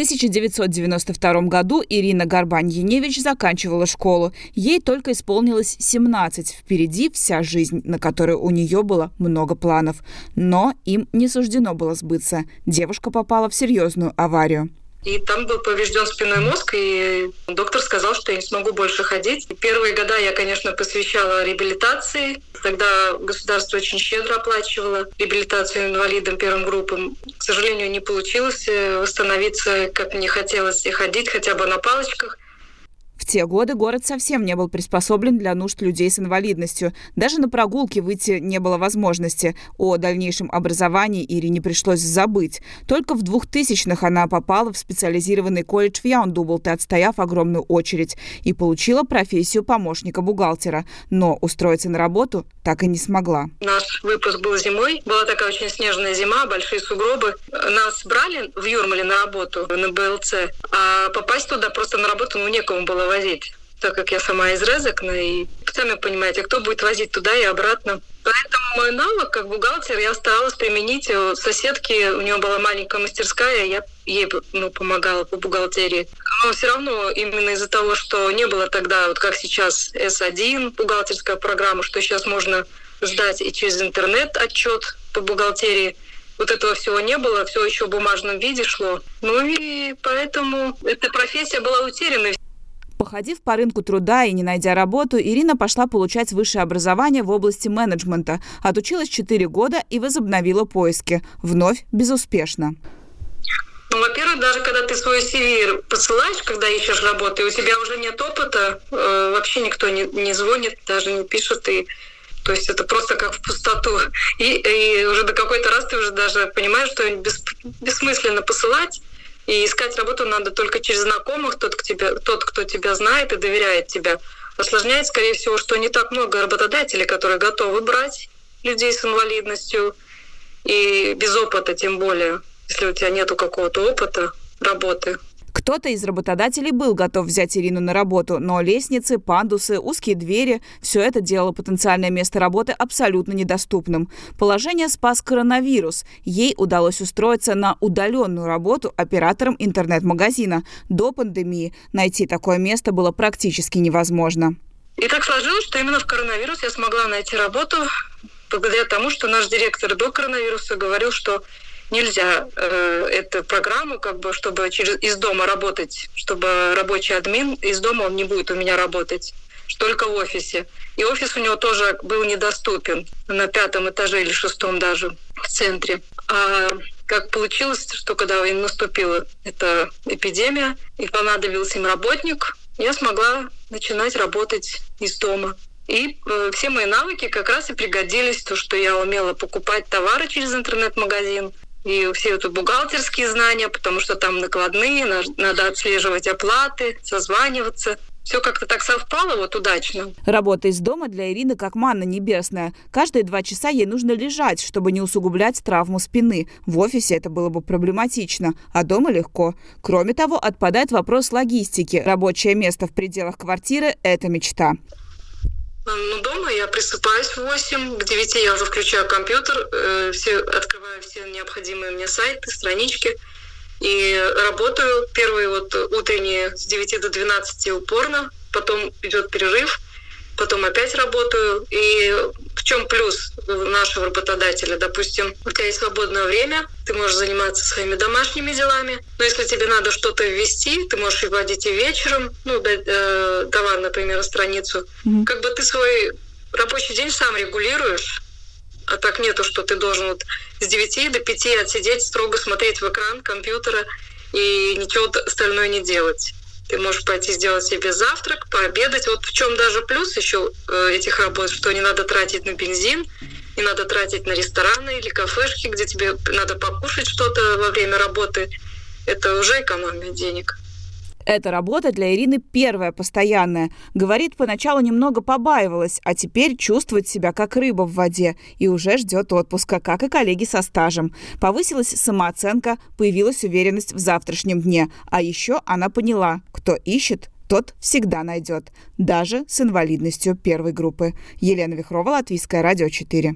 1992 году Ирина Горбань-Яневич заканчивала школу. Ей только исполнилось 17. Впереди вся жизнь, на которую у нее было много планов. Но им не суждено было сбыться. Девушка попала в серьезную аварию. И там был поврежден спинной мозг, и доктор сказал, что я не смогу больше ходить. И первые года я, конечно, посвящала реабилитации. Тогда государство очень щедро оплачивало реабилитацию инвалидам первым группам. К сожалению, не получилось э, восстановиться, как мне хотелось, и ходить хотя бы на палочках. Те годы город совсем не был приспособлен для нужд людей с инвалидностью. Даже на прогулки выйти не было возможности. О дальнейшем образовании Ирине пришлось забыть. Только в 2000-х она попала в специализированный колледж в Яундублте, отстояв огромную очередь, и получила профессию помощника бухгалтера. Но устроиться на работу так и не смогла. Наш выпуск был зимой. Была такая очень снежная зима, большие сугробы. Нас брали в Юрмале на работу, на БЛЦ, а попасть туда просто на работу ну, некому было возить так как я сама из Резекна, и сами понимаете, кто будет возить туда и обратно. Поэтому мой навык как бухгалтер я старалась применить. У соседки, у нее была маленькая мастерская, я ей ну, помогала по бухгалтерии. Но все равно именно из-за того, что не было тогда, вот как сейчас, S1, бухгалтерская программа, что сейчас можно сдать и через интернет отчет по бухгалтерии, вот этого всего не было, все еще в бумажном виде шло. Ну и поэтому эта профессия была утеряна. Походив по рынку труда и не найдя работу, Ирина пошла получать высшее образование в области менеджмента. Отучилась 4 года и возобновила поиски. Вновь безуспешно. Ну, во-первых, даже когда ты свой CV посылаешь, когда ищешь работу, и у тебя уже нет опыта, э, вообще никто не, не звонит, даже не пишет, и то есть это просто как в пустоту. И, и уже до какой-то раз ты уже даже понимаешь, что бес, бессмысленно посылать, и искать работу надо только через знакомых, тот, кто тебя, тот, кто тебя знает и доверяет тебя. Осложняет, скорее всего, что не так много работодателей, которые готовы брать людей с инвалидностью и без опыта тем более, если у тебя нету какого-то опыта работы. Кто-то из работодателей был готов взять Ирину на работу, но лестницы, пандусы, узкие двери – все это делало потенциальное место работы абсолютно недоступным. Положение спас коронавирус. Ей удалось устроиться на удаленную работу оператором интернет-магазина. До пандемии найти такое место было практически невозможно. И так сложилось, что именно в коронавирус я смогла найти работу благодаря тому, что наш директор до коронавируса говорил, что нельзя э, эту программу, как бы, чтобы через, из дома работать, чтобы рабочий админ из дома он не будет у меня работать, только в офисе. И офис у него тоже был недоступен на пятом этаже или шестом даже в центре. А как получилось, что когда наступила эта эпидемия и понадобился им работник, я смогла начинать работать из дома. И э, все мои навыки как раз и пригодились, то, что я умела покупать товары через интернет-магазин, и все это бухгалтерские знания, потому что там накладные, надо отслеживать оплаты, созваниваться. Все как-то так совпало вот удачно. Работа из дома для Ирины как манна небесная. Каждые два часа ей нужно лежать, чтобы не усугублять травму спины. В офисе это было бы проблематично, а дома легко. Кроме того, отпадает вопрос логистики. Рабочее место в пределах квартиры – это мечта. Ну, дома я присыпаюсь в 8, к 9 я уже включаю компьютер, э, все, открываю все необходимые мне сайты, странички и работаю первые вот утренние с 9 до 12 упорно, потом идет перерыв, потом опять работаю. И чем плюс нашего работодателя? Допустим, у тебя есть свободное время, ты можешь заниматься своими домашними делами, но если тебе надо что-то ввести, ты можешь вводить и вечером, ну, э, товар, например, страницу. Mm-hmm. Как бы ты свой рабочий день сам регулируешь, а так нету, что ты должен вот с 9 до 5 отсидеть, строго смотреть в экран компьютера и ничего остальное не делать. Ты можешь пойти сделать себе завтрак, пообедать. Вот в чем даже плюс еще э, этих работ, что не надо тратить на бензин, не надо тратить на рестораны или кафешки, где тебе надо покушать что-то во время работы. Это уже экономия денег. Эта работа для Ирины первая постоянная. Говорит, поначалу немного побаивалась, а теперь чувствует себя как рыба в воде и уже ждет отпуска, как и коллеги со стажем. Повысилась самооценка, появилась уверенность в завтрашнем дне. А еще она поняла, кто ищет, тот всегда найдет, даже с инвалидностью первой группы. Елена Вихрова, Латвийское радио 4.